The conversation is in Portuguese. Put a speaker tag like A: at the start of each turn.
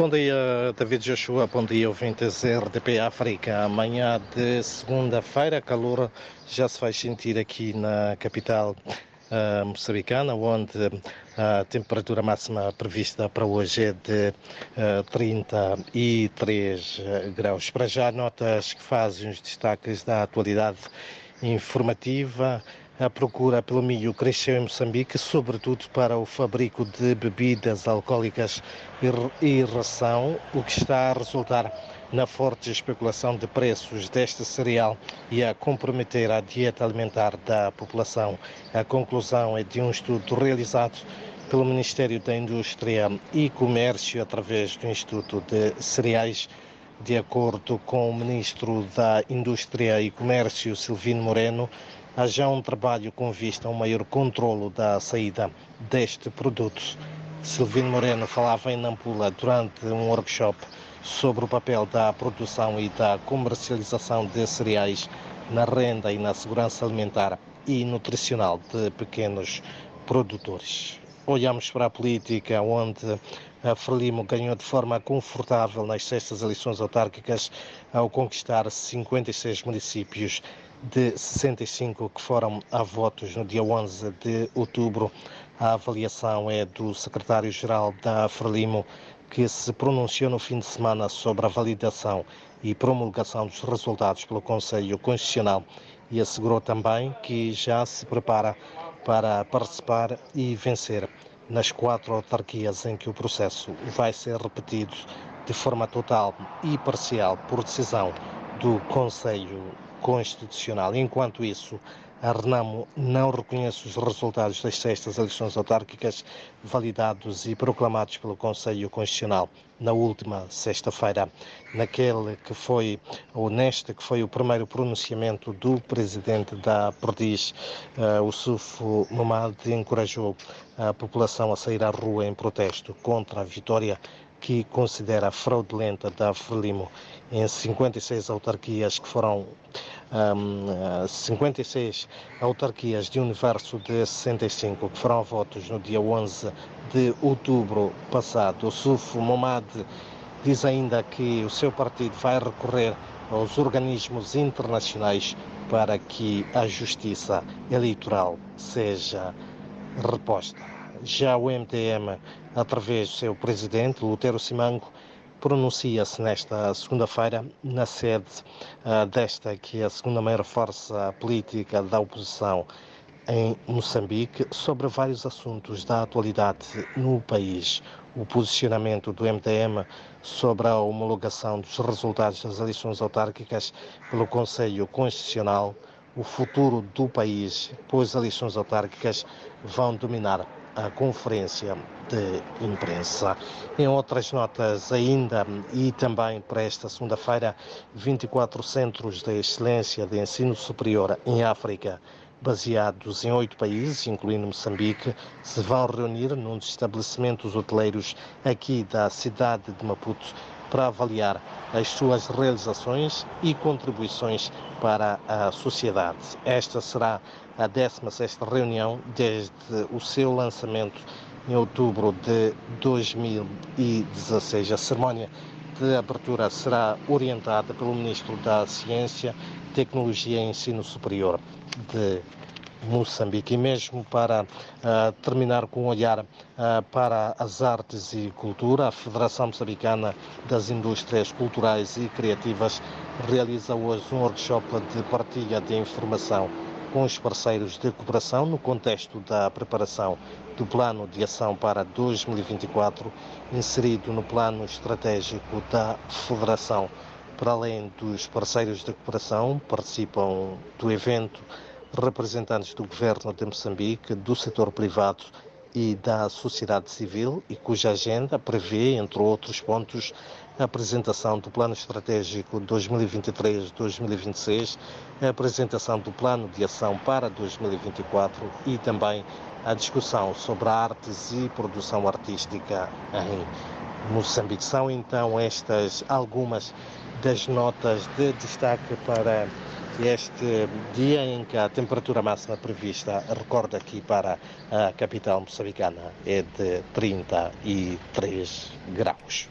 A: Bom dia, David Joshua. Bom dia, ouvintes RDP África. Amanhã de segunda-feira, calor já se vai sentir aqui na capital uh, moçambicana, onde a temperatura máxima prevista para hoje é de uh, 33 graus. Para já, notas que fazem os destaques da atualidade informativa. A procura pelo milho cresceu em Moçambique, sobretudo para o fabrico de bebidas alcoólicas e ração, o que está a resultar na forte especulação de preços deste cereal e a comprometer a dieta alimentar da população. A conclusão é de um estudo realizado pelo Ministério da Indústria e Comércio através do Instituto de Cereais. De acordo com o Ministro da Indústria e Comércio, Silvino Moreno, há já um trabalho com vista a um maior controlo da saída deste produto. Silvino Moreno falava em Nampula durante um workshop sobre o papel da produção e da comercialização de cereais na renda e na segurança alimentar e nutricional de pequenos produtores. Olhamos para a política, onde a Frelimo ganhou de forma confortável nas sextas eleições autárquicas ao conquistar 56 municípios de 65 que foram a votos no dia 11 de outubro. A avaliação é do secretário-geral da Frelimo, que se pronunciou no fim de semana sobre a validação e promulgação dos resultados pelo Conselho Constitucional e assegurou também que já se prepara para participar e vencer nas quatro autarquias em que o processo vai ser repetido de forma total e parcial por decisão do Conselho Constitucional. Enquanto isso, a Renamo não reconhece os resultados das sextas eleições autárquicas validados e proclamados pelo Conselho Constitucional na última sexta-feira, naquele que foi, ou neste que foi o primeiro pronunciamento do presidente da Perdiz, uh, o Sufo Mamad, encorajou a população a sair à rua em protesto contra a vitória que considera fraudulenta da Frelimo em 56 autarquias que foram um, 56 autarquias de um universo de 65 que foram votos no dia 11 de outubro passado. O Sufo Momad diz ainda que o seu partido vai recorrer aos organismos internacionais para que a justiça eleitoral seja reposta. Já o MTM, através do seu presidente, Lutero Simango, pronuncia-se nesta segunda-feira na sede uh, desta que é a segunda maior força política da oposição em Moçambique sobre vários assuntos da atualidade no país. O posicionamento do MDM sobre a homologação dos resultados das eleições autárquicas pelo Conselho Constitucional, o futuro do país, pois as eleições autárquicas vão dominar a conferência de imprensa. Em outras notas ainda, e também para esta segunda-feira, 24 centros de excelência de ensino superior em África, baseados em oito países, incluindo Moçambique, se vão reunir num dos estabelecimentos hoteleiros aqui da cidade de Maputo para avaliar as suas realizações e contribuições para a sociedade. Esta será a 16ª reunião desde o seu lançamento em outubro de 2016. A cerimónia de abertura será orientada pelo Ministro da Ciência, Tecnologia e Ensino Superior de Moçambique. E mesmo para uh, terminar com um olhar uh, para as artes e cultura, a Federação Moçambicana das Indústrias Culturais e Criativas realiza hoje um workshop de partilha de informação com os parceiros de cooperação no contexto da preparação do Plano de Ação para 2024, inserido no Plano Estratégico da Federação. Para além dos parceiros de cooperação, participam do evento representantes do Governo de Moçambique, do setor privado e da sociedade civil e cuja agenda prevê, entre outros pontos, a apresentação do Plano Estratégico 2023-2026, a apresentação do Plano de Ação para 2024 e também a discussão sobre artes e produção artística em Moçambique. São então estas algumas das notas de destaque para este dia em que a temperatura máxima prevista, recordo aqui para a capital moçambicana, é de 33 graus.